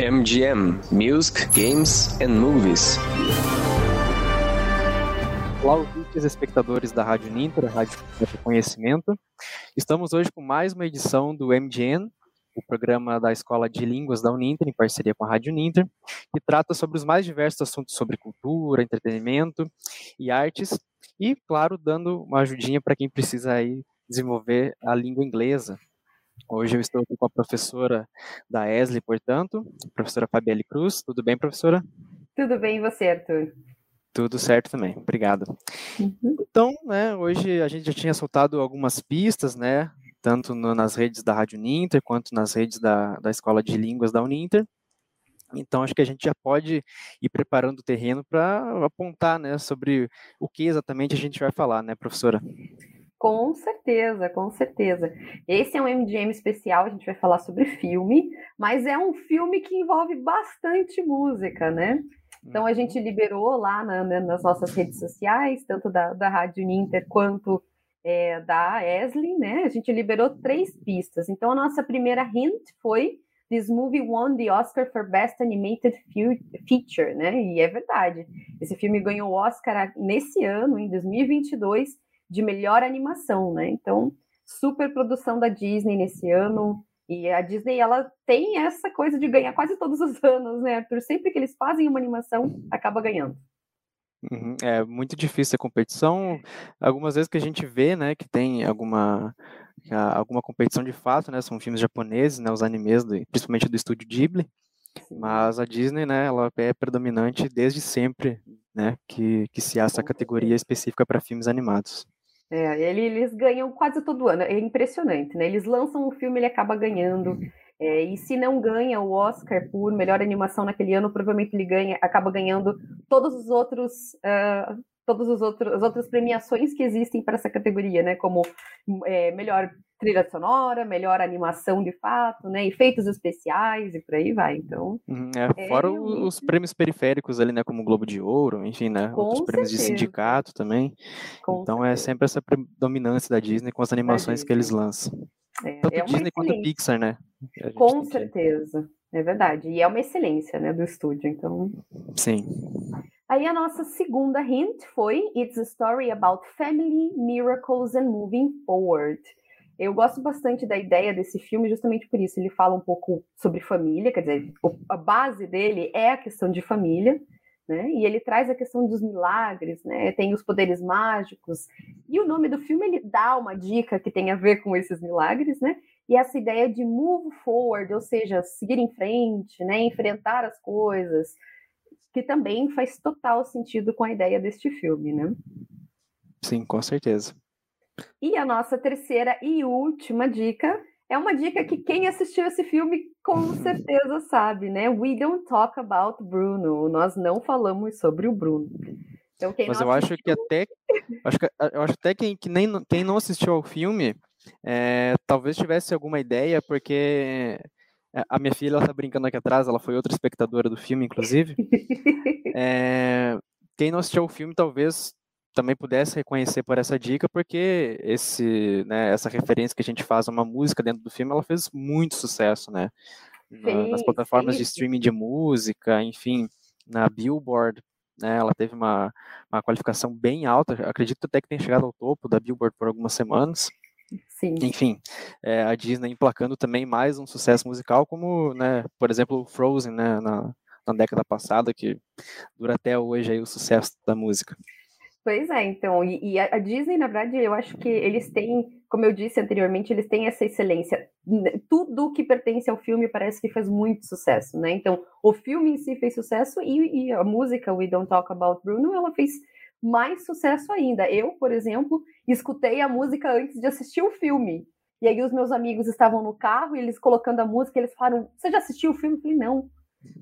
MGM Music, Games and Movies. Olá, ouvintes espectadores da Rádio Ninter, a Rádio Conhecimento. Estamos hoje com mais uma edição do MGN, o programa da Escola de Línguas da Uninter, em parceria com a Rádio Ninter, que trata sobre os mais diversos assuntos sobre cultura, entretenimento e artes, e, claro, dando uma ajudinha para quem precisa aí desenvolver a língua inglesa. Hoje eu estou com a professora da ESLE, portanto, professora Fabielle Cruz. Tudo bem, professora? Tudo bem, e você, Arthur? Tudo certo também, obrigado. Uhum. Então, né, hoje a gente já tinha soltado algumas pistas, né, tanto no, nas redes da Rádio Ninter, quanto nas redes da, da Escola de Línguas da Uninter. Então, acho que a gente já pode ir preparando o terreno para apontar, né, sobre o que exatamente a gente vai falar, né, professora? Com certeza, com certeza. Esse é um MGM especial, a gente vai falar sobre filme, mas é um filme que envolve bastante música, né? Então a gente uhum. liberou lá na, nas nossas redes sociais, tanto da, da Rádio Ninter quanto é, da Esli, né? A gente liberou três pistas. Então a nossa primeira hint foi This movie won the Oscar for Best Animated Feature, né? E é verdade. Esse filme ganhou o Oscar nesse ano, em 2022, de melhor animação, né? Então, super produção da Disney nesse ano. E a Disney, ela tem essa coisa de ganhar quase todos os anos, né? Por sempre que eles fazem uma animação, acaba ganhando. Uhum, é muito difícil a competição. Algumas vezes que a gente vê, né, que tem alguma alguma competição de fato, né, são filmes japoneses, né, os animes, do, principalmente do estúdio Ghibli. Mas a Disney, né, ela é predominante desde sempre, né, que, que se há essa categoria específica para filmes animados. É, eles ganham quase todo ano, é impressionante, né? Eles lançam um filme, ele acaba ganhando. É, e se não ganha o Oscar por melhor animação naquele ano, provavelmente ele ganha, acaba ganhando todos os outros uh, todas as outras premiações que existem para essa categoria, né? Como é, melhor trilha sonora, melhor animação de fato, né? Efeitos especiais e por aí vai. Então. Uhum, é, fora é os prêmios periféricos ali, né? Como o Globo de Ouro, enfim, né? Com Outros certeza. prêmios de sindicato também. Com então é certeza. é sempre essa predominância da Disney com as animações que eles lançam. É, Tanto é Disney quanto Pixar, né? Com certeza. Que... É verdade. E é uma excelência, né, do estúdio, então. Sim. Aí a nossa segunda hint foi It's a story about family, miracles and moving forward. Eu gosto bastante da ideia desse filme justamente por isso. Ele fala um pouco sobre família, quer dizer, a base dele é a questão de família, né? E ele traz a questão dos milagres, né? Tem os poderes mágicos. E o nome do filme ele dá uma dica que tem a ver com esses milagres, né? E essa ideia de move forward, ou seja, seguir em frente, né? Enfrentar as coisas, que também faz total sentido com a ideia deste filme, né? Sim, com certeza. E a nossa terceira e última dica é uma dica que quem assistiu esse filme com certeza sabe, né? We don't talk about Bruno. Nós não falamos sobre o Bruno. Então, Mas eu assistiu... acho que até acho que, eu acho até quem, que nem, quem não assistiu ao filme é, talvez tivesse alguma ideia, porque a minha filha, ela tá brincando aqui atrás, ela foi outra espectadora do filme, inclusive. é, quem não assistiu o filme, talvez também pudesse reconhecer por essa dica, porque esse, né, essa referência que a gente faz a uma música dentro do filme, ela fez muito sucesso, né? Sim, nas plataformas de streaming de música, enfim, na Billboard, né, ela teve uma, uma qualificação bem alta, acredito até que tenha chegado ao topo da Billboard por algumas semanas. Sim. Enfim, é, a Disney emplacando também mais um sucesso musical, como, né, por exemplo, Frozen, né, na, na década passada, que dura até hoje aí o sucesso da música. Pois é, então, e, e, a Disney, na verdade, eu acho que eles têm, como eu disse anteriormente, eles têm essa excelência. Tudo que pertence ao filme parece que faz muito sucesso, né? Então, o filme em si fez sucesso e, e a música We Don't Talk About Bruno, ela fez mais sucesso ainda. Eu, por exemplo, escutei a música antes de assistir o filme. E aí os meus amigos estavam no carro e eles colocando a música, eles falaram: "Você já assistiu o filme?" Eu falei: "Não".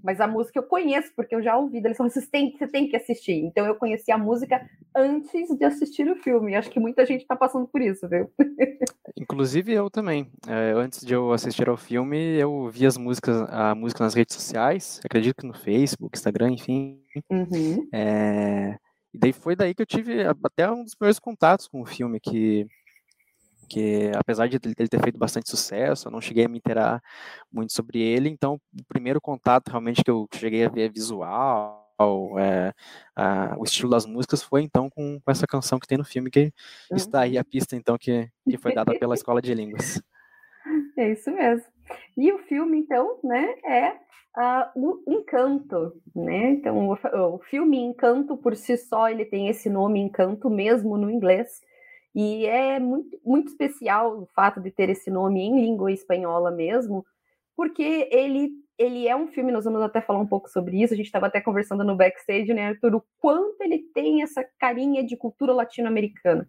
Mas a música eu conheço porque eu já ouvi. Eles falaram: "Você tem, você tem que assistir". Então eu conheci a música antes de assistir o filme. Acho que muita gente está passando por isso, viu? Inclusive eu também. É, antes de eu assistir ao filme, eu vi as músicas, a música nas redes sociais. Acredito que no Facebook, Instagram, enfim. Uhum. É e daí foi daí que eu tive até um dos primeiros contatos com o filme, que, que apesar de ele ter feito bastante sucesso, eu não cheguei a me interar muito sobre ele, então o primeiro contato realmente que eu cheguei a ver visual, é, a, o estilo das músicas foi então com, com, essa canção que tem no filme, que uhum. está aí a pista então que, que foi dada pela Escola de Línguas. É isso mesmo. E o filme, então, né, é uh, o Encanto, né? Então, o, o, filme Encanto, por si só, ele tem esse nome Encanto mesmo no inglês, e é muito, muito especial o fato de ter esse nome em língua espanhola mesmo, porque ele, ele é um filme, nós vamos até falar um pouco sobre isso, a gente estava até conversando no backstage, né, Arthur, o quanto ele tem essa carinha de cultura latino-americana.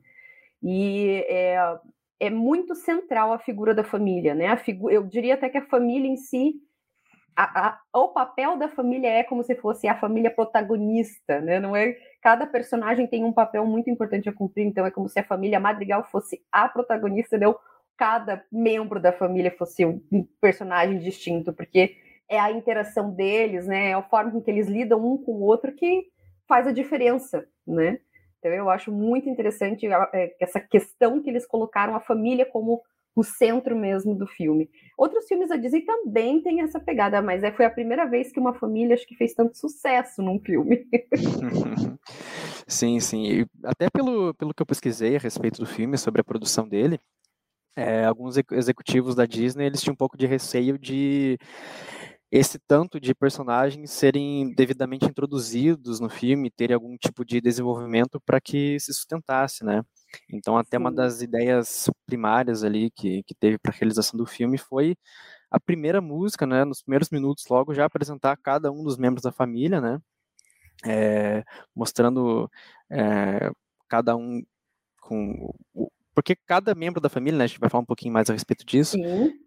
E é, é muito central a figura da família, né? A figu eu diria até que a família em si, a, a, o papel da família é como se fosse a família protagonista, né? Não é cada personagem tem um papel muito importante a cumprir, então é como se a família Madrigal fosse a protagonista, não cada membro da família fosse um personagem distinto, porque é a interação deles, né? É a forma com que eles lidam um com o outro que faz a diferença, né? Então, eu acho muito interessante é, essa questão que eles colocaram a família como o centro mesmo do filme. Outros filmes da Disney também têm essa pegada, mas é, foi a primeira vez que uma família acho que fez tanto sucesso num filme. sim, sim. E até pelo, pelo que eu pesquisei a respeito do filme, sobre a produção dele, é, alguns executivos da Disney eles tinham um pouco de receio de esse tanto de personagens serem devidamente introduzidos no filme, terem algum tipo de desenvolvimento para que se sustentasse, né? Então, até Sim. uma das ideias primárias ali que, que teve para a realização do filme foi a primeira música, né? Nos primeiros minutos, logo, já apresentar cada um dos membros da família, né? É, mostrando é, cada um com o, porque cada membro da família, né, a gente vai falar um pouquinho mais a respeito disso,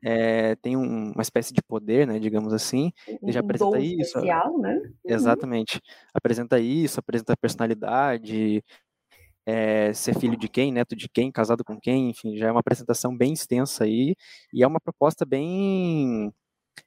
é, tem um, uma espécie de poder, né, digamos assim, ele já apresenta isso. Especial, né? Uhum. Exatamente. Apresenta isso, apresenta a personalidade, é, ser filho de quem, neto de quem, casado com quem, enfim, já é uma apresentação bem extensa aí, e é uma proposta bem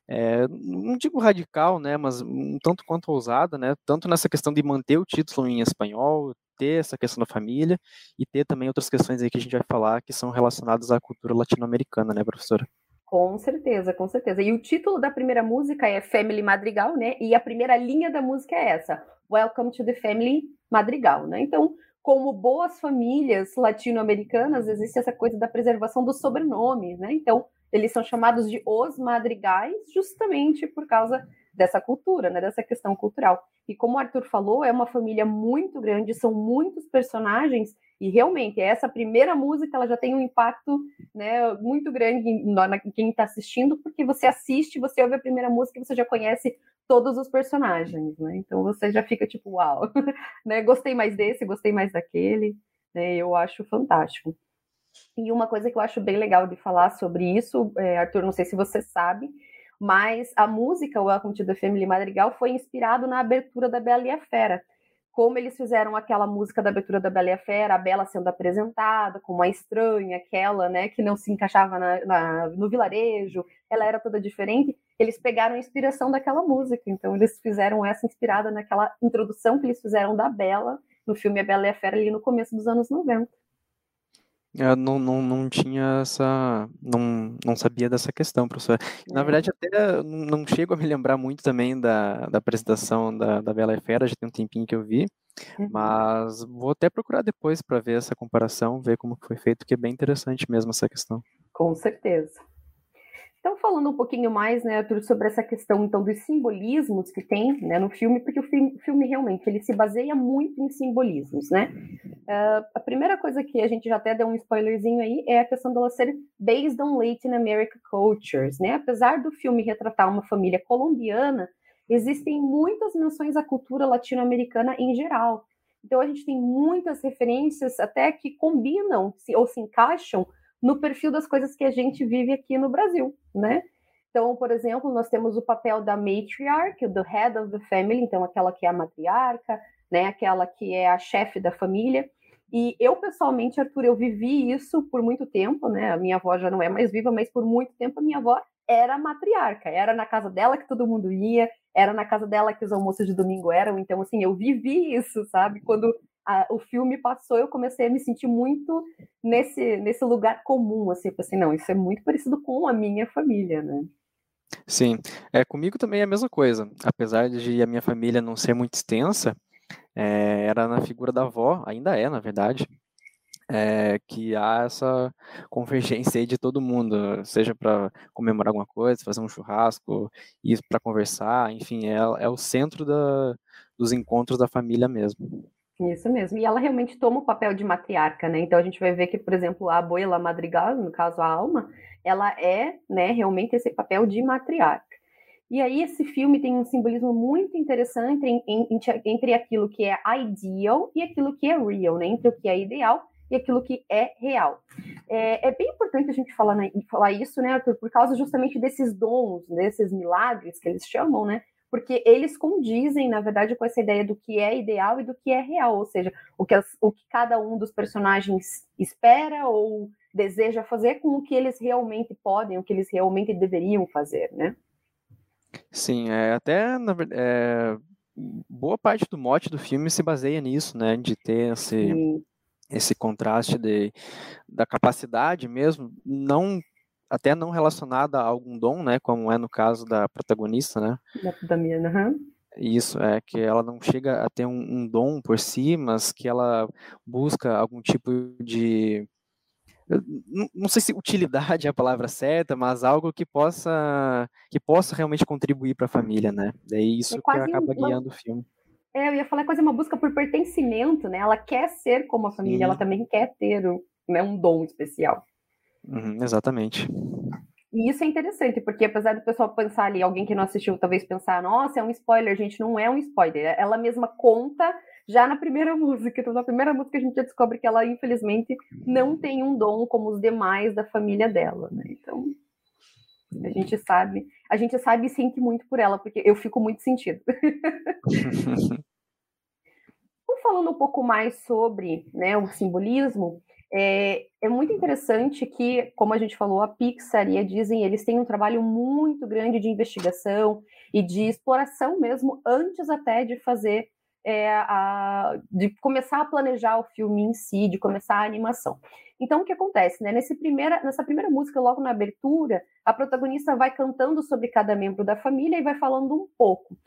é, não digo radical, né, mas um tanto quanto ousada, né, tanto nessa questão de manter o título em espanhol, ter essa questão da família e ter também outras questões aí que a gente vai falar que são relacionadas à cultura latino-americana, né, professora? Com certeza, com certeza. E o título da primeira música é Family Madrigal, né? E a primeira linha da música é essa: Welcome to the Family Madrigal, né? Então, como boas famílias latino-americanas, existe essa coisa da preservação dos sobrenomes, né? Então, eles são chamados de os madrigais justamente por causa dessa cultura, né, dessa questão cultural. E como o Arthur falou, é uma família muito grande, são muitos personagens e realmente essa primeira música ela já tem um impacto né, muito grande em, em quem está assistindo, porque você assiste, você ouve a primeira música e você já conhece todos os personagens, né? Então você já fica tipo, uau, né? Gostei mais desse, gostei mais daquele, né? Eu acho fantástico. E uma coisa que eu acho bem legal de falar sobre isso, é, Arthur, não sei se você sabe, mas a música Welcome to the Family Madrigal foi inspirado na abertura da Bela e a Fera. Como eles fizeram aquela música da abertura da Bela e a Fera, a Bela sendo apresentada como a estranha, aquela, né, que não se encaixava na, na, no vilarejo, ela era toda diferente, eles pegaram a inspiração daquela música. Então eles fizeram essa inspirada naquela introdução que eles fizeram da Bela no filme A Bela e a Fera ali no começo dos anos 90. Eu não, não, não tinha essa. Não, não sabia dessa questão, professor. Na é. verdade, até não chego a me lembrar muito também da, da apresentação da, da Bela e Fera, já tem um tempinho que eu vi, uhum. mas vou até procurar depois para ver essa comparação, ver como foi feito, que é bem interessante mesmo essa questão. Com certeza. Então, falando um pouquinho mais, né, Arthur, sobre essa questão, então, dos simbolismos que tem, né, no filme, porque o filme, filme realmente, ele se baseia muito em simbolismos, né? Uh, a primeira coisa que a gente já até deu um spoilerzinho aí é a questão dela ser based on Latin American cultures, né? Apesar do filme retratar uma família colombiana, existem muitas menções à cultura latino-americana em geral. Então, a gente tem muitas referências até que combinam ou se encaixam no perfil das coisas que a gente vive aqui no Brasil, né? Então, por exemplo, nós temos o papel da matriarch, do head of the family, então aquela que é a matriarca, né, aquela que é a chefe da família. E eu pessoalmente, Arthur, eu vivi isso por muito tempo, né? A minha avó já não é mais viva, mas por muito tempo a minha avó era matriarca, era na casa dela que todo mundo ia, era na casa dela que os almoços de domingo eram. Então, assim, eu vivi isso, sabe? Quando a, o filme passou, eu comecei a me sentir muito nesse, nesse lugar comum, assim, assim, não, isso é muito parecido com a minha família, né? Sim, é, comigo também é a mesma coisa. Apesar de a minha família não ser muito extensa, é, era na figura da avó, ainda é, na verdade, é, que há essa convergência aí de todo mundo, seja para comemorar alguma coisa, fazer um churrasco, ir para conversar, enfim, é, é o centro da, dos encontros da família mesmo. Isso mesmo. E ela realmente toma o papel de matriarca, né? Então a gente vai ver que, por exemplo, a Abuela Madrigal, no caso a Alma, ela é, né, realmente esse papel de matriarca. E aí esse filme tem um simbolismo muito interessante em, entre aquilo que é ideal e aquilo que é real, né? Entre o que é ideal e aquilo que é real. É, é bem importante a gente falar, né, falar isso, né, Arthur, por causa justamente desses dons, desses milagres que eles chamam, né? Porque eles condizem, na verdade, com essa ideia do que é ideal e do que é real, ou seja, o que, as, o que cada um dos personagens espera ou deseja fazer com o que eles realmente podem, o que eles realmente deveriam fazer, né? Sim, é, até na, é, boa parte do mote do filme se baseia nisso, né, de ter esse, esse contraste de, da capacidade mesmo, não até não relacionada a algum dom, né, como é no caso da protagonista, né? Da, da Miana, uhum. Isso, é que ela não chega a ter um, um, dom por si, mas que ela busca algum tipo de. Não, não sei se utilidade é a palavra certa, mas algo que possa que possa realmente contribuir para a família, né? Daí isso é que acaba uma... guiando o filme. É, eu ia falar quase uma busca por pertencimento, né? Ela quer ser como a família, Sim. ela também quer ter né, um dom especial. Uhum, exatamente. E isso é interessante, porque apesar do pessoal pensar ali, alguém que não assistiu talvez pensar, nossa, é um spoiler, gente, não é um spoiler. Ela mesma conta já na primeira música. Então, na primeira música a gente já descobre que ela, infelizmente, não tem um dom como os demais da família dela, né? Então, a gente sabe, a gente sabe e sente muito por ela, porque eu fico muito sentido. então, falando um pouco mais sobre né, o simbolismo, é, é, muito interessante que, como a gente falou, a Pixar e a Disney, eles têm um trabalho muito grande de investigação e de exploração mesmo, antes até de fazer, é, a, de começar a planejar o filme em si, de começar a animação. Então, o que acontece, né? Nesse primeira, nessa primeira música, logo na abertura, a protagonista vai cantando sobre cada membro da família e vai falando um pouco.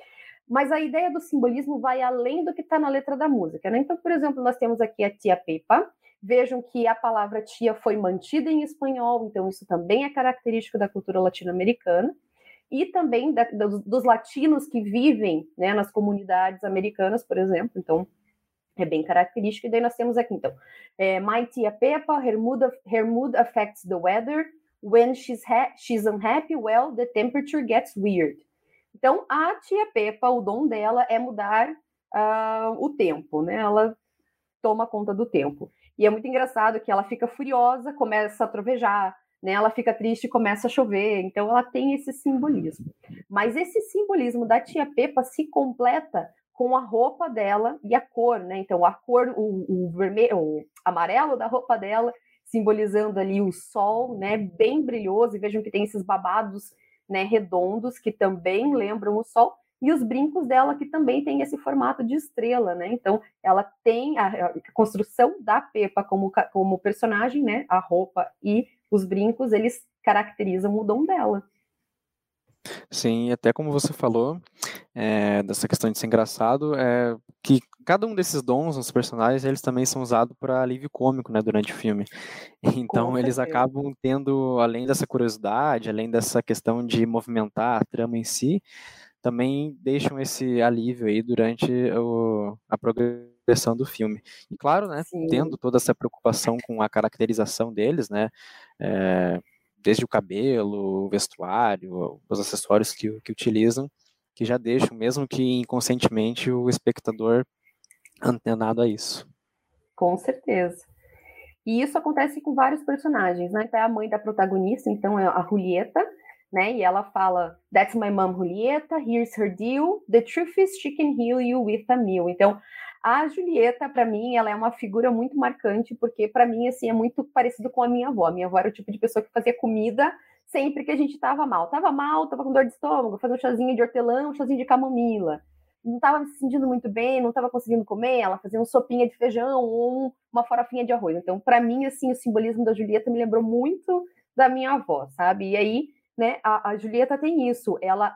Mas a ideia do simbolismo vai além do que está na letra da música, né? Então, por exemplo, nós temos aqui a tia Pepa, Vejam que a palavra tia foi mantida em espanhol, então isso também é característico da cultura latino-americana, e também da, dos, dos, latinos que vivem né, nas comunidades americanas, por exemplo, então é bem característico. E daí nós temos aqui, então, é, My tia Peppa, her mood, her mood affects the weather. When she's, she's unhappy, well, the temperature gets weird. Então, a tia Peppa, o dom dela é mudar uh, o tempo, né? Ela toma conta do tempo. E é muito engraçado que ela fica furiosa, começa a trovejar, né? Ela fica triste e começa a chover. Então ela tem esse simbolismo. Mas esse simbolismo da tia Pepa se completa com a roupa dela e a cor, né? Então a cor, o, o vermelho, o amarelo da roupa dela, simbolizando ali o sol, né? Bem brilhoso. E vejam que tem esses babados, né? Redondos que também lembram o sol e os brincos dela que também tem esse formato de estrela, né? Então, ela tem a, a construção da Pepa como, como personagem, né? A roupa e os brincos, eles caracterizam o dom dela. Sim, até como você falou, é, dessa questão de ser engraçado, é que cada um desses dons nos personagens, eles também são usados para alívio cômico, né, durante o filme. Então, eles acabam tendo, além dessa curiosidade, além dessa questão de movimentar a trama em si, também deixam esse alívio aí durante o, a progressão do filme. E claro, né, Sim. tendo toda essa preocupação com a caracterização deles, né, é, desde o cabelo, o vestuário, os acessórios que, que utilizam, que já deixam, mesmo que inconscientemente, o espectador antenado a isso. Com certeza. E isso acontece com vários personagens, né? Então, é a mãe da protagonista, então é a Julieta, né? E ela fala: That's my mom, Julieta. Here's her deal. The truth is she can heal you with a meal. Então, a Julieta, para mim, ela é uma figura muito marcante, porque para mim, assim, é muito parecido com a minha avó. A minha avó era o tipo de pessoa que fazia comida sempre que a gente estava mal. Tava mal, tava com dor de estômago, fazia um chazinho de hortelã, um chazinho de camomila. não estava se sentindo muito bem, não estava conseguindo comer, ela fazia uma sopinha de feijão ou uma farofinha de arroz. Então, para mim, assim, o simbolismo da Julieta me lembrou muito da minha avó, sabe? E aí, né, a, a Julieta tem isso, ela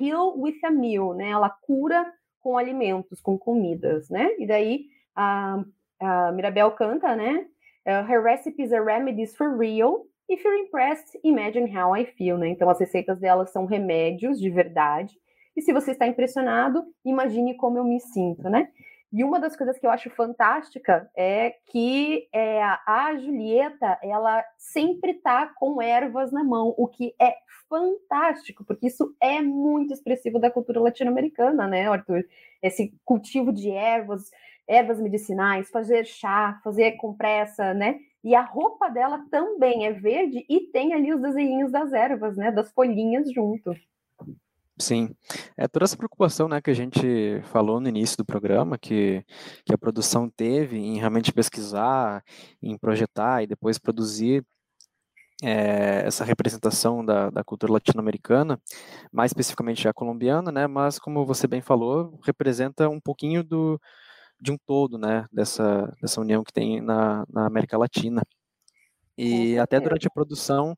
heal with a meal, né? Ela cura com alimentos, com comidas, né? E daí a, a Mirabel canta, né? Uh, her recipes are remedies for real. If you're impressed, imagine how I feel, né? Então as receitas dela são remédios de verdade. E se você está impressionado, imagine como eu me sinto, né? E uma das coisas que eu acho fantástica é que é, a Julieta, ela sempre tá com ervas na mão, o que é fantástico, porque isso é muito expressivo da cultura latino-americana, né, Arthur? Esse cultivo de ervas, ervas medicinais, fazer chá, fazer compressa, né? E a roupa dela também é verde e tem ali os desenhinhos das ervas, né? Das folhinhas junto. Sim, é toda essa preocupação, né, que a gente falou no início do programa, que, que a produção teve em realmente pesquisar, em projetar e depois produzir é, essa representação da, da cultura latino-americana, mais especificamente a colombiana, né, mas como você bem falou, representa um pouquinho do, de um todo, né, dessa, dessa união que tem na, na América Latina. E até durante a produção,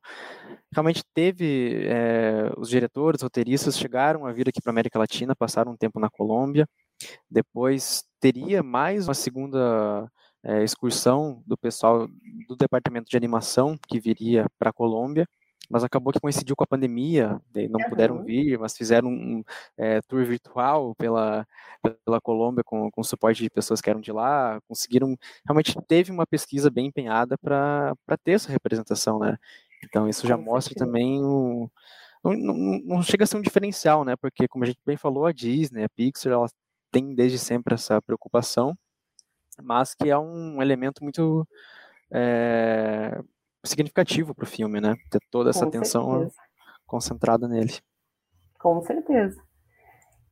realmente teve é, os diretores, roteiristas chegaram a vir aqui para a América Latina, passaram um tempo na Colômbia. Depois teria mais uma segunda é, excursão do pessoal do departamento de animação que viria para a Colômbia mas acabou que coincidiu com a pandemia, não uhum. puderam vir, mas fizeram um é, tour virtual pela, pela Colômbia com, com suporte de pessoas que eram de lá, conseguiram, realmente teve uma pesquisa bem empenhada para ter essa representação, né? Então isso já mostra também o, não, não, não, chega a ser um diferencial, né? Porque como a gente bem falou, a Disney, a Pixar, ela tem desde sempre essa preocupação, mas que é um elemento muito é, significativo para o filme, né? Ter toda essa Com atenção certeza. concentrada nele. Com certeza.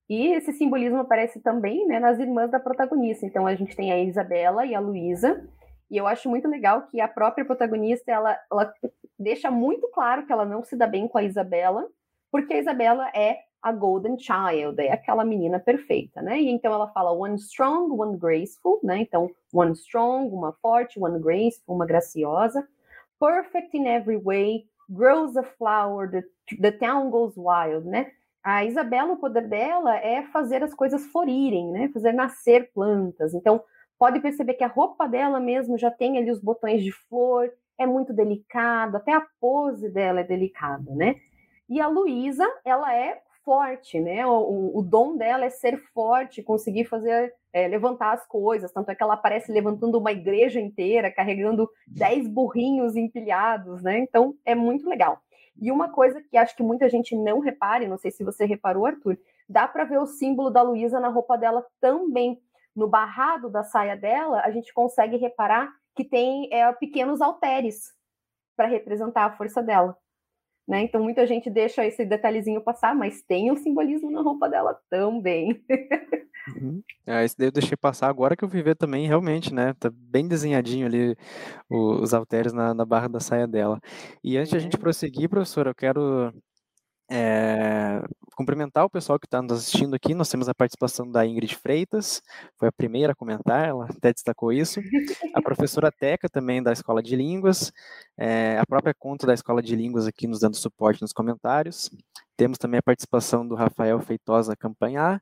E esse simbolismo aparece também né, nas irmãs da protagonista. Então a gente tem a Isabela e a Luísa. E eu acho muito legal que a própria protagonista ela, ela deixa muito claro que ela não se dá bem com a Isabela, porque a Isabela é a Golden Child, é aquela menina perfeita, né? E então ela fala one strong, one graceful, né? Então, one strong, uma forte, one graceful, uma graciosa perfect in every way, grows a flower, the, the town goes wild, né? A Isabela, o poder dela é fazer as coisas florirem, né? Fazer nascer plantas. Então, pode perceber que a roupa dela mesmo já tem ali os botões de flor, é muito delicado, até a pose dela é delicada, né? E a Luísa, ela é forte, né? O, o, dom dela é ser forte, conseguir fazer, é, levantar as coisas. Tanto é que ela aparece levantando uma igreja inteira, carregando dez burrinhos empilhados, né? Então é muito legal. E uma coisa que acho que muita gente não repare, não sei se você reparou, Arthur, dá para ver o símbolo da Luísa na roupa dela também. No barrado da saia dela, a gente consegue reparar que tem é, pequenos halteres para representar a força dela. Né? Então muita gente deixa esse detalhezinho passar, mas tem um simbolismo na roupa dela também. Uhum. É, esse daí eu deixei passar agora que eu vi ver também, realmente, né? Tá bem desenhadinho ali os halteres na, na barra da saia dela. E antes de a gente prosseguir, professor, eu quero é, cumprimentar o pessoal que está nos assistindo aqui. Nós temos a participação da Ingrid Freitas, foi a primeira a comentar, ela até destacou isso. A professora Teca, também da Escola de Línguas, é, a própria conta da Escola de Línguas aqui nos dando suporte nos comentários. Temos também a participação do Rafael Feitosa Campanhar,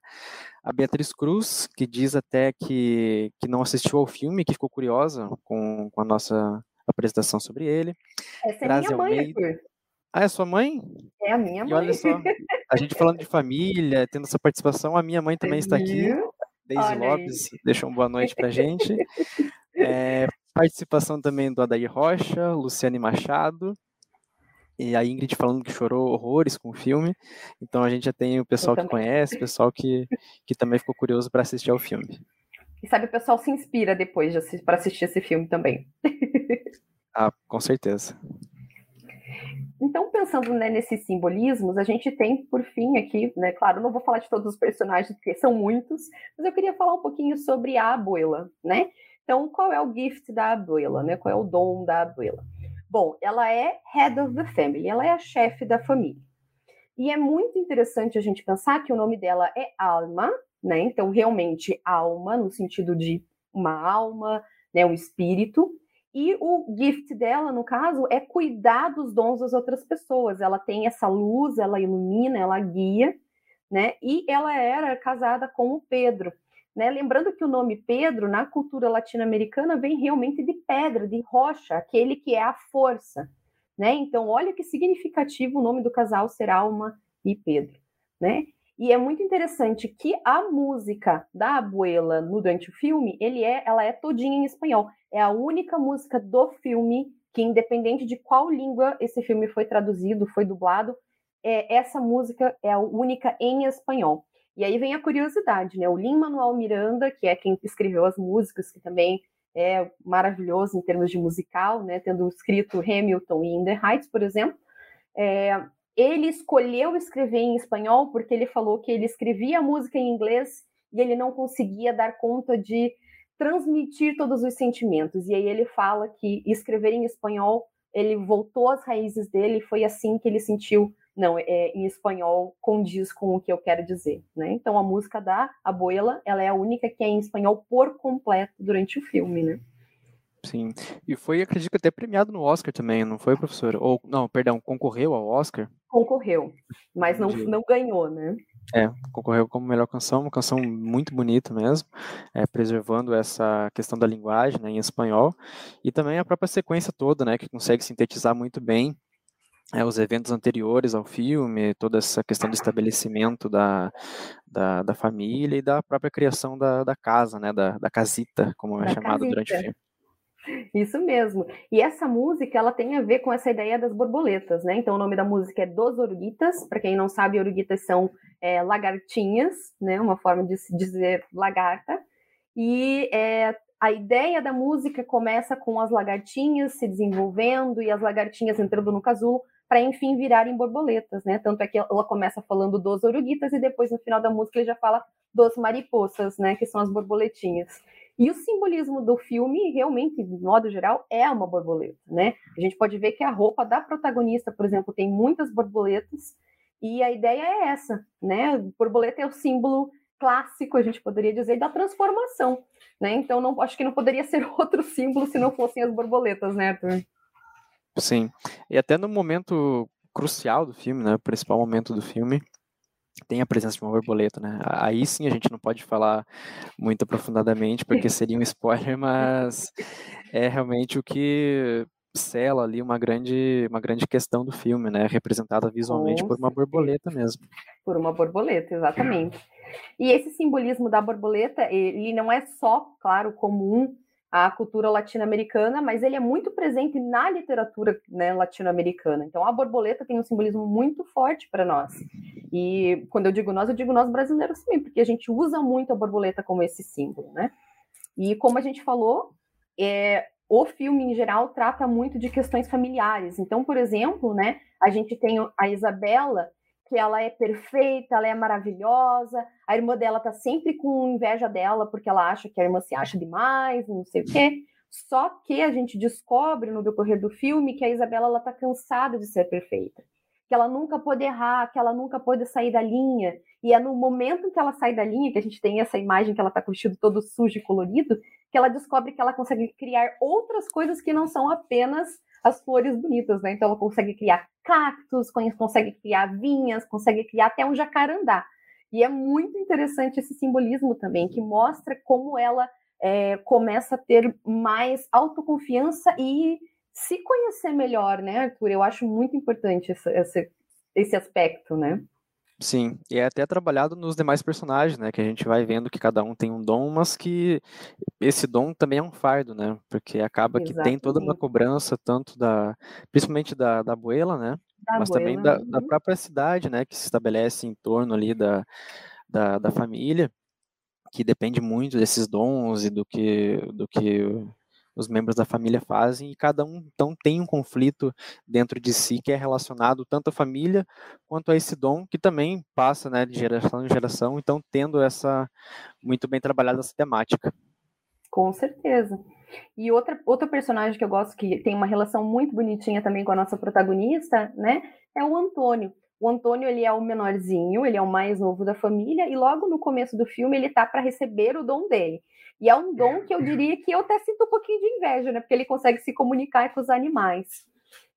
a Beatriz Cruz, que diz até que, que não assistiu ao filme, que ficou curiosa com, com a nossa apresentação sobre ele. Essa é minha mãe, Arthur. Ah, é sua mãe? É a minha mãe. E olha só, a gente falando de família, tendo essa participação, a minha mãe também está aqui. Deise Lopes deixou uma boa noite para gente. É, participação também do Adair Rocha, Luciane Machado, e a Ingrid falando que chorou horrores com o filme. Então a gente já tem o pessoal que conhece, o pessoal que, que também ficou curioso para assistir ao filme. E sabe, o pessoal se inspira depois de para assistir esse filme também. ah, com certeza. Então, pensando né, nesses simbolismos, a gente tem, por fim, aqui, né? Claro, não vou falar de todos os personagens, porque são muitos, mas eu queria falar um pouquinho sobre a abuela, né? Então, qual é o gift da abuela, né? Qual é o dom da abuela? Bom, ela é head of the family, ela é a chefe da família. E é muito interessante a gente pensar que o nome dela é Alma, né? Então, realmente, alma, no sentido de uma alma, né, um espírito. E o gift dela, no caso, é cuidar dos dons das outras pessoas. Ela tem essa luz, ela ilumina, ela guia, né? E ela era casada com o Pedro. Né? Lembrando que o nome Pedro, na cultura latino-americana, vem realmente de pedra, de rocha, aquele que é a força. Né? Então, olha que significativo o nome do casal ser Alma e Pedro. Né? E é muito interessante que a música da Abuela no durante o filme, ele é, ela é todinha em espanhol. É a única música do filme que, independente de qual língua esse filme foi traduzido, foi dublado, é, essa música é a única em espanhol. E aí vem a curiosidade, né? O Lin-Manuel Miranda, que é quem escreveu as músicas, que também é maravilhoso em termos de musical, né? Tendo escrito Hamilton e In the Heights, por exemplo, é, ele escolheu escrever em espanhol porque ele falou que ele escrevia a música em inglês e ele não conseguia dar conta de transmitir todos os sentimentos. E aí ele fala que escrever em espanhol, ele voltou às raízes dele e foi assim que ele sentiu não, é, em espanhol condiz com o que eu quero dizer, né? Então a música da Abuela, ela é a única que é em espanhol por completo durante o filme, né? Sim, e foi, acredito, até premiado no Oscar também, não foi, professor? Ou, não, perdão, concorreu ao Oscar? Concorreu, mas não, não ganhou, né? É, concorreu como melhor canção, uma canção muito bonita mesmo, é, preservando essa questão da linguagem né, em espanhol, e também a própria sequência toda, né, que consegue sintetizar muito bem é, os eventos anteriores ao filme, toda essa questão do estabelecimento da, da, da família e da própria criação da, da casa, né, da, da casita, como é chamado durante o filme. Isso mesmo. E essa música, ela tem a ver com essa ideia das borboletas, né? Então, o nome da música é Dos Oruguitas. Para quem não sabe, oruguitas são é, lagartinhas, né? Uma forma de se dizer lagarta. E é, a ideia da música começa com as lagartinhas se desenvolvendo e as lagartinhas entrando no casulo para enfim virarem borboletas, né? Tanto é que ela começa falando dos oruguitas e depois no final da música ele já fala dos mariposas, né? Que são as borboletinhas. E o simbolismo do filme, realmente, de modo geral, é uma borboleta, né? A gente pode ver que a roupa da protagonista, por exemplo, tem muitas borboletas, e a ideia é essa, né? Borboleta é o símbolo clássico, a gente poderia dizer, da transformação, né? Então, não, acho que não poderia ser outro símbolo se não fossem as borboletas, né, Arthur? Sim. E até no momento crucial do filme, né, o principal momento do filme, tem a presença de uma borboleta, né? Aí sim a gente não pode falar muito aprofundadamente, porque seria um spoiler, mas é realmente o que sela ali uma grande, uma grande questão do filme, né? Representada visualmente por uma borboleta mesmo. Por uma borboleta, exatamente. E esse simbolismo da borboleta, ele não é só, claro, comum a cultura latino-americana, mas ele é muito presente na literatura né, latino-americana. Então, a borboleta tem um simbolismo muito forte para nós. E quando eu digo nós, eu digo nós brasileiros também, porque a gente usa muito a borboleta como esse símbolo, né? E como a gente falou, é, o filme em geral trata muito de questões familiares. Então, por exemplo, né, a gente tem a Isabela que ela é perfeita, ela é maravilhosa, a irmã dela tá sempre com inveja dela porque ela acha que a irmã se acha demais, não sei o quê. Só que a gente descobre no decorrer do filme que a Isabela ela tá cansada de ser perfeita, que ela nunca pode errar, que ela nunca pode sair da linha. E é no momento que ela sai da linha, que a gente tem essa imagem que ela tá com o vestido todo sujo e colorido, que ela descobre que ela consegue criar outras coisas que não são apenas as flores bonitas, né? Então ela consegue criar cactos, consegue criar vinhas, consegue criar até um jacarandá. E é muito interessante esse simbolismo também, que mostra como ela é, começa a ter mais autoconfiança e se conhecer melhor, né, Arthur? Eu acho muito importante esse, esse, esse aspecto, né? Sim, e é até trabalhado nos demais personagens, né? Que a gente vai vendo que cada um tem um dom, mas que esse dom também é um fardo, né? Porque acaba Exatamente. que tem toda uma cobrança, tanto da, principalmente da, da abuela, né? Da mas abuela, também da, da, uhum. própria cidade, né? Que se estabelece em torno ali da, da, da família, que depende muito desses dons e do que, do que os membros da família fazem e cada um então tem um conflito dentro de si que é relacionado tanto à família quanto a esse dom que também passa né, de geração em geração, então tendo essa muito bem trabalhada essa temática. Com certeza. E outra, outro personagem que eu gosto que tem uma relação muito bonitinha também com a nossa protagonista, né, é o Antônio. O Antônio ele é o menorzinho, ele é o mais novo da família e logo no começo do filme ele tá para receber o dom dele. E é um dom que eu diria que eu até sinto um pouquinho de inveja, né? Porque ele consegue se comunicar com os animais.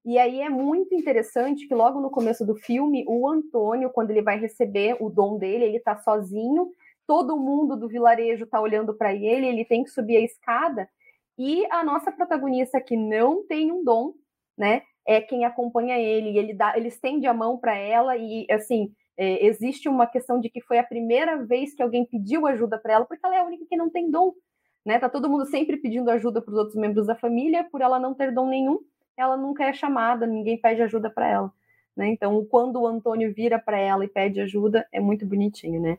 E aí é muito interessante que logo no começo do filme, o Antônio, quando ele vai receber o dom dele, ele tá sozinho, todo mundo do vilarejo tá olhando para ele, ele tem que subir a escada, e a nossa protagonista que não tem um dom, né, é quem acompanha ele, ele dá, ele estende a mão para ela e assim, é, existe uma questão de que foi a primeira vez que alguém pediu ajuda para ela, porque ela é a única que não tem dom, né? Tá todo mundo sempre pedindo ajuda para os outros membros da família, por ela não ter dom nenhum, ela nunca é chamada, ninguém pede ajuda para ela. Né? Então, quando o Antônio vira para ela e pede ajuda, é muito bonitinho, né?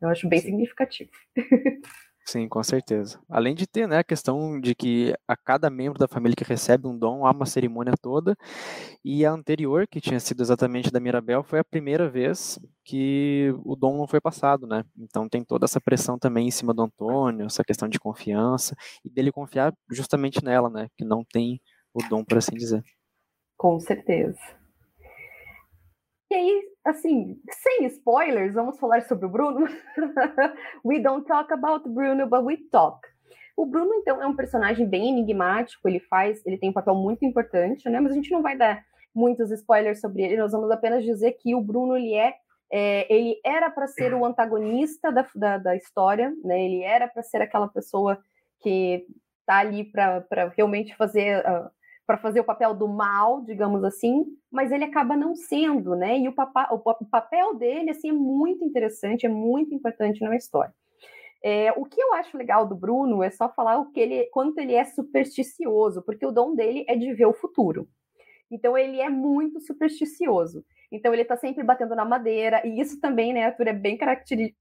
Eu acho bem Sim. significativo. Sim, com certeza. Além de ter né, a questão de que a cada membro da família que recebe um dom há uma cerimônia toda, e a anterior, que tinha sido exatamente da Mirabel, foi a primeira vez que o dom não foi passado, né? Então tem toda essa pressão também em cima do Antônio, essa questão de confiança, e dele confiar justamente nela, né? Que não tem o dom, por assim dizer. Com certeza. E aí, assim, sem spoilers, vamos falar sobre o Bruno. we don't talk about Bruno, but we talk. O Bruno, então, é um personagem bem enigmático, ele faz, ele tem um papel muito importante, né? Mas a gente não vai dar muitos spoilers sobre ele, nós vamos apenas dizer que o Bruno, ele é, é ele era para ser o antagonista da, da, da história, né? Ele era para ser aquela pessoa que tá ali para realmente fazer uh, para fazer o papel do mal, digamos assim, mas ele acaba não sendo, né? E o, papa, o, o papel dele assim é muito interessante, é muito importante na história. É, o que eu acho legal do Bruno é só falar o que ele, quanto ele é supersticioso, porque o dom dele é de ver o futuro. Então ele é muito supersticioso. Então ele está sempre batendo na madeira, e isso também, né, Arthur, é bem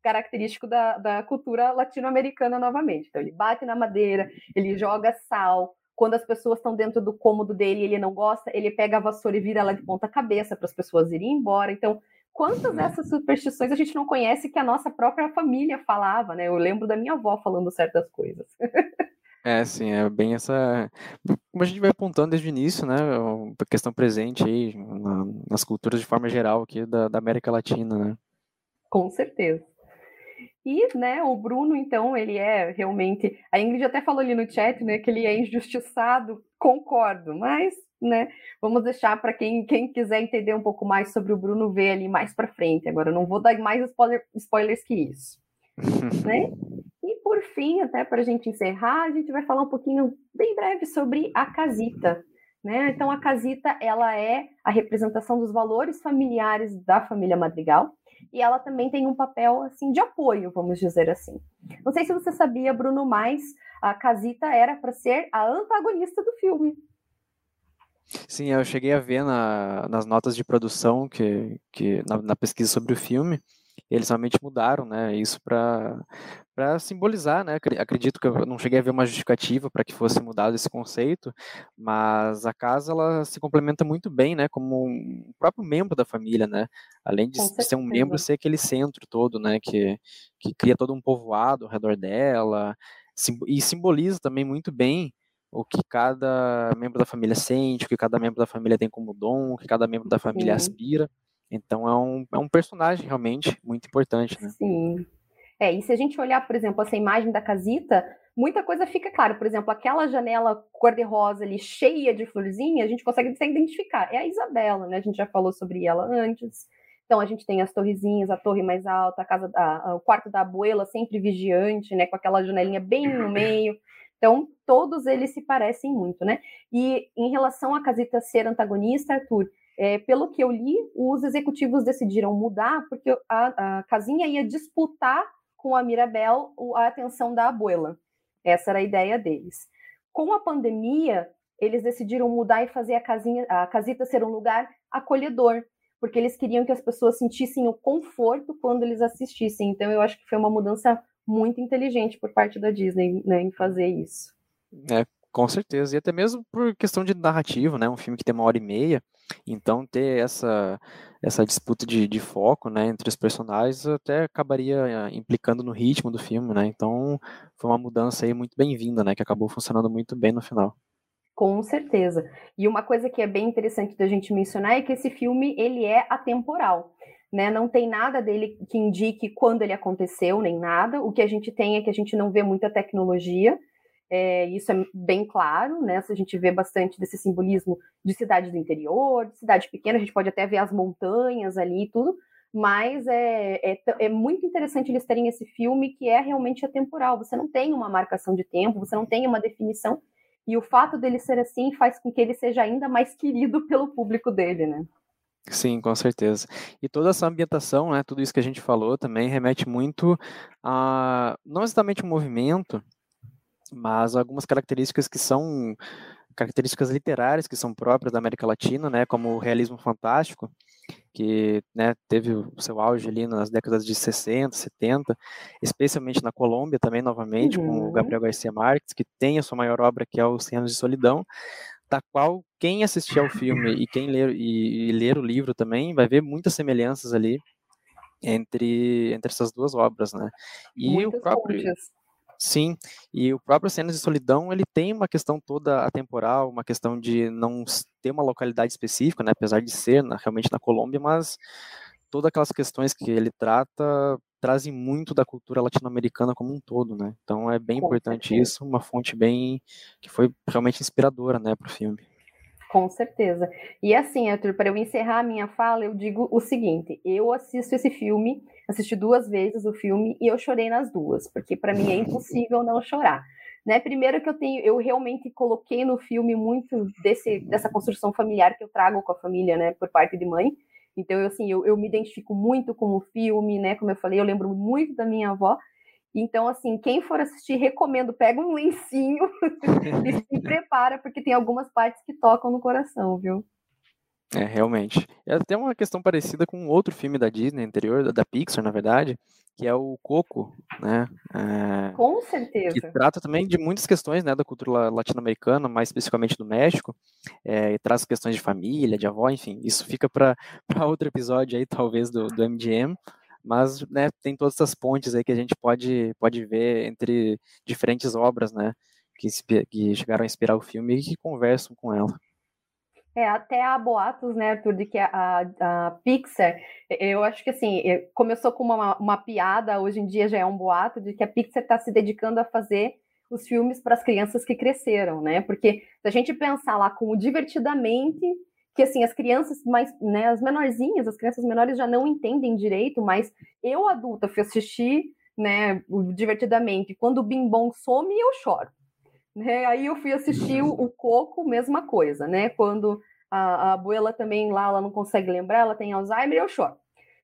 característico da, da cultura latino-americana novamente. Então ele bate na madeira, ele joga sal, quando as pessoas estão dentro do cômodo dele e ele não gosta, ele pega a vassoura e vira ela de ponta cabeça para as pessoas irem embora. Então, quantas dessas superstições a gente não conhece que a nossa própria família falava, né? Eu lembro da minha avó falando certas coisas. É, sim, é bem essa. Como a gente vai apontando desde o início, né? A questão presente aí na, nas culturas de forma geral aqui da, da América Latina, né? Com certeza. E, né, o Bruno, então, ele é realmente. A Ingrid até falou ali no chat, né, que ele é injustiçado, concordo, mas, né, vamos deixar para quem, quem quiser entender um pouco mais sobre o Bruno ver ali mais para frente. Agora, eu não vou dar mais spoiler, spoilers que isso. né? E por fim, até para a gente encerrar, a gente vai falar um pouquinho, bem breve, sobre a casita. Né? Então, a casita ela é a representação dos valores familiares da família Madrigal e ela também tem um papel assim de apoio, vamos dizer assim. Não sei se você sabia, Bruno, mas a Casita era para ser a antagonista do filme. Sim, eu cheguei a ver na, nas notas de produção que, que na, na pesquisa sobre o filme eles realmente mudaram, né, isso para para simbolizar, né, acredito que eu não cheguei a ver uma justificativa para que fosse mudado esse conceito, mas a casa ela se complementa muito bem, né, como um próprio membro da família, né, além de ser um membro, ser aquele centro todo, né, que, que cria todo um povoado ao redor dela, e simboliza também muito bem o que cada membro da família sente, o que cada membro da família tem como dom, o que cada membro da família Sim. aspira. Então é um, é um personagem realmente muito importante, né? Sim. É, e se a gente olhar, por exemplo, essa imagem da casita, muita coisa fica clara. Por exemplo, aquela janela cor-de-rosa ali, cheia de florzinha, a gente consegue identificar. É a Isabela, né? A gente já falou sobre ela antes. Então a gente tem as torrezinhas, a torre mais alta, a casa, a, a, o quarto da abuela sempre vigiante, né? Com aquela janelinha bem no meio. Então todos eles se parecem muito, né? E em relação à casita ser antagonista, Arthur, é, pelo que eu li, os executivos decidiram mudar porque a, a casinha ia disputar com a Mirabel a atenção da abuela. Essa era a ideia deles. Com a pandemia, eles decidiram mudar e fazer a casinha, a casita ser um lugar acolhedor, porque eles queriam que as pessoas sentissem o conforto quando eles assistissem. Então, eu acho que foi uma mudança muito inteligente por parte da Disney né, em fazer isso. É, com certeza. E até mesmo por questão de narrativa, né? Um filme que tem uma hora e meia. Então, ter essa, essa disputa de, de foco né, entre os personagens até acabaria eh, implicando no ritmo do filme, né? Então, foi uma mudança aí muito bem-vinda, né? Que acabou funcionando muito bem no final. Com certeza. E uma coisa que é bem interessante da gente mencionar é que esse filme ele é atemporal. Né? Não tem nada dele que indique quando ele aconteceu, nem nada. O que a gente tem é que a gente não vê muita tecnologia. É, isso é bem claro, né? Se a gente vê bastante desse simbolismo de cidade do interior, de cidade pequena, a gente pode até ver as montanhas ali e tudo, mas é, é, é, muito interessante eles terem esse filme que é realmente atemporal. Você não tem uma marcação de tempo, você não tem uma definição, e o fato dele ser assim faz com que ele seja ainda mais querido pelo público dele, né? Sim, com certeza. E toda essa ambientação, né, tudo isso que a gente falou também remete muito a não exatamente o movimento, mas algumas características que são características literárias que são próprias da América Latina, né, como o realismo fantástico, que né, teve o seu auge ali nas décadas de 60, 70, especialmente na Colômbia também, novamente, uhum. com o uhum. Gabriel Garcia Marques, que tem a sua maior obra, que é Os Cem Anos de Solidão, da qual quem assistir ao filme e quem ler, e, e ler o livro também vai ver muitas semelhanças ali entre, entre essas duas obras, né? E Muitas o próprio... Pontes. Sim, e o próprio Cenas de Solidão, ele tem uma questão toda atemporal, uma questão de não ter uma localidade específica, né, apesar de ser na, realmente na Colômbia, mas todas aquelas questões que ele trata trazem muito da cultura latino-americana como um todo, né? Então é bem importante isso, uma fonte bem que foi realmente inspiradora, né, para o filme. Com certeza. E assim, Arthur, para eu encerrar a minha fala, eu digo o seguinte: eu assisto esse filme, assisti duas vezes o filme e eu chorei nas duas, porque para mim é impossível não chorar. Né? Primeiro que eu tenho, eu realmente coloquei no filme muito desse, dessa construção familiar que eu trago com a família, né, por parte de mãe. Então, eu, assim, eu, eu me identifico muito com o filme, né? Como eu falei, eu lembro muito da minha avó. Então, assim, quem for assistir, recomendo, pega um lencinho e se prepara, porque tem algumas partes que tocam no coração, viu? É, realmente. É até uma questão parecida com outro filme da Disney anterior, da Pixar, na verdade, que é o Coco, né? É, com certeza. Que trata também de muitas questões, né, da cultura latino-americana, mais especificamente do México, é, e traz questões de família, de avó, enfim, isso fica para outro episódio aí, talvez, do, do MGM, mas né, tem todas essas pontes aí que a gente pode, pode ver entre diferentes obras, né, que, que chegaram a inspirar o filme e que conversam com ela. É, até há boatos, né, Arthur, de que a, a, Pixar, eu acho que assim, começou com uma, uma piada, hoje em dia já é um boato, de que a Pixar está se dedicando a fazer os filmes para as crianças que cresceram, né? Porque se a gente pensar lá como divertidamente, que assim, as crianças mais, né, as menorzinhas, as crianças menores já não entendem direito, mas eu adulta fui assistir, né, divertidamente, quando o Bim Bom some, eu choro. Né? Aí eu fui assistir o, o Coco, mesma coisa, né? Quando a, a abuela também lá, ela não consegue lembrar, ela tem Alzheimer, eu choro.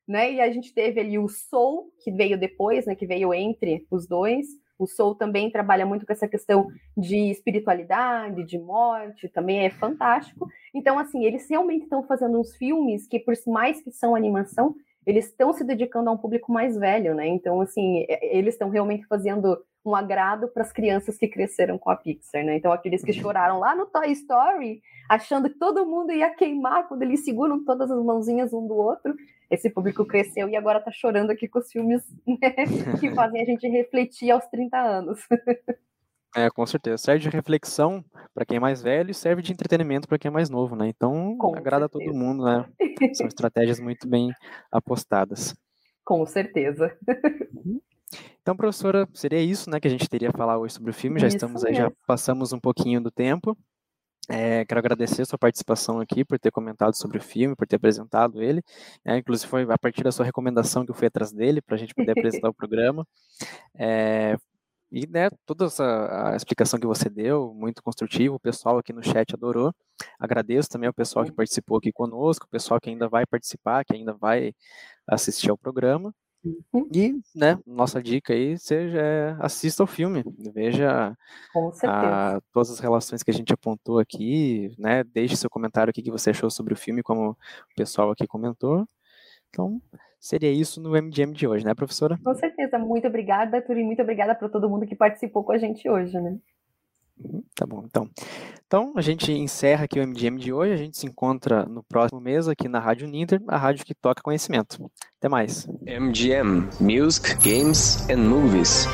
Né? E a gente teve ali o Soul, que veio depois, né? Que veio entre os dois. O Soul também trabalha muito com essa questão de espiritualidade, de morte, também é fantástico. Então, assim, eles realmente estão fazendo uns filmes que, por mais que são animação, eles estão se dedicando a um público mais velho, né? Então, assim, eles estão realmente fazendo um agrado para as crianças que cresceram com a Pixar, né? Então, aqueles que choraram lá no Toy Story, achando que todo mundo ia queimar quando eles seguram todas as mãozinhas um do outro, esse público cresceu e agora está chorando aqui com os filmes né? que fazem a gente refletir aos 30 anos. É, com certeza. Serve de reflexão para quem é mais velho e serve de entretenimento para quem é mais novo, né? Então, com agrada certeza. todo mundo, né? São estratégias muito bem apostadas. Com certeza. Uhum. Então, professora, seria isso, né, que a gente teria a falar hoje sobre o filme. Já isso estamos aí, mesmo. já passamos um pouquinho do tempo. É, quero agradecer a sua participação aqui, por ter comentado sobre o filme, por ter apresentado ele. É, inclusive, foi a partir da sua recomendação que eu fui atrás dele, para a gente poder apresentar o programa. É, e né, toda essa a explicação que você deu, muito construtivo, o pessoal aqui no chat adorou. Agradeço também ao pessoal que participou aqui conosco, o pessoal que ainda vai participar, que ainda vai assistir ao programa. E, né, nossa dica aí, seja, é, assista ao filme, veja a, todas as relações que a gente apontou aqui, né, deixe seu comentário aqui que você achou sobre o filme, como o pessoal aqui comentou. Então, seria isso no MGM de hoje, né, professora? Com certeza, muito obrigada, Turi, muito obrigada para todo mundo que participou com a gente hoje, né? Tá bom, então. Então, a gente encerra aqui o MGM de hoje. A gente se encontra no próximo mês aqui na Rádio Ninter, a rádio que toca conhecimento. Até mais. MGM Music, Games and Movies.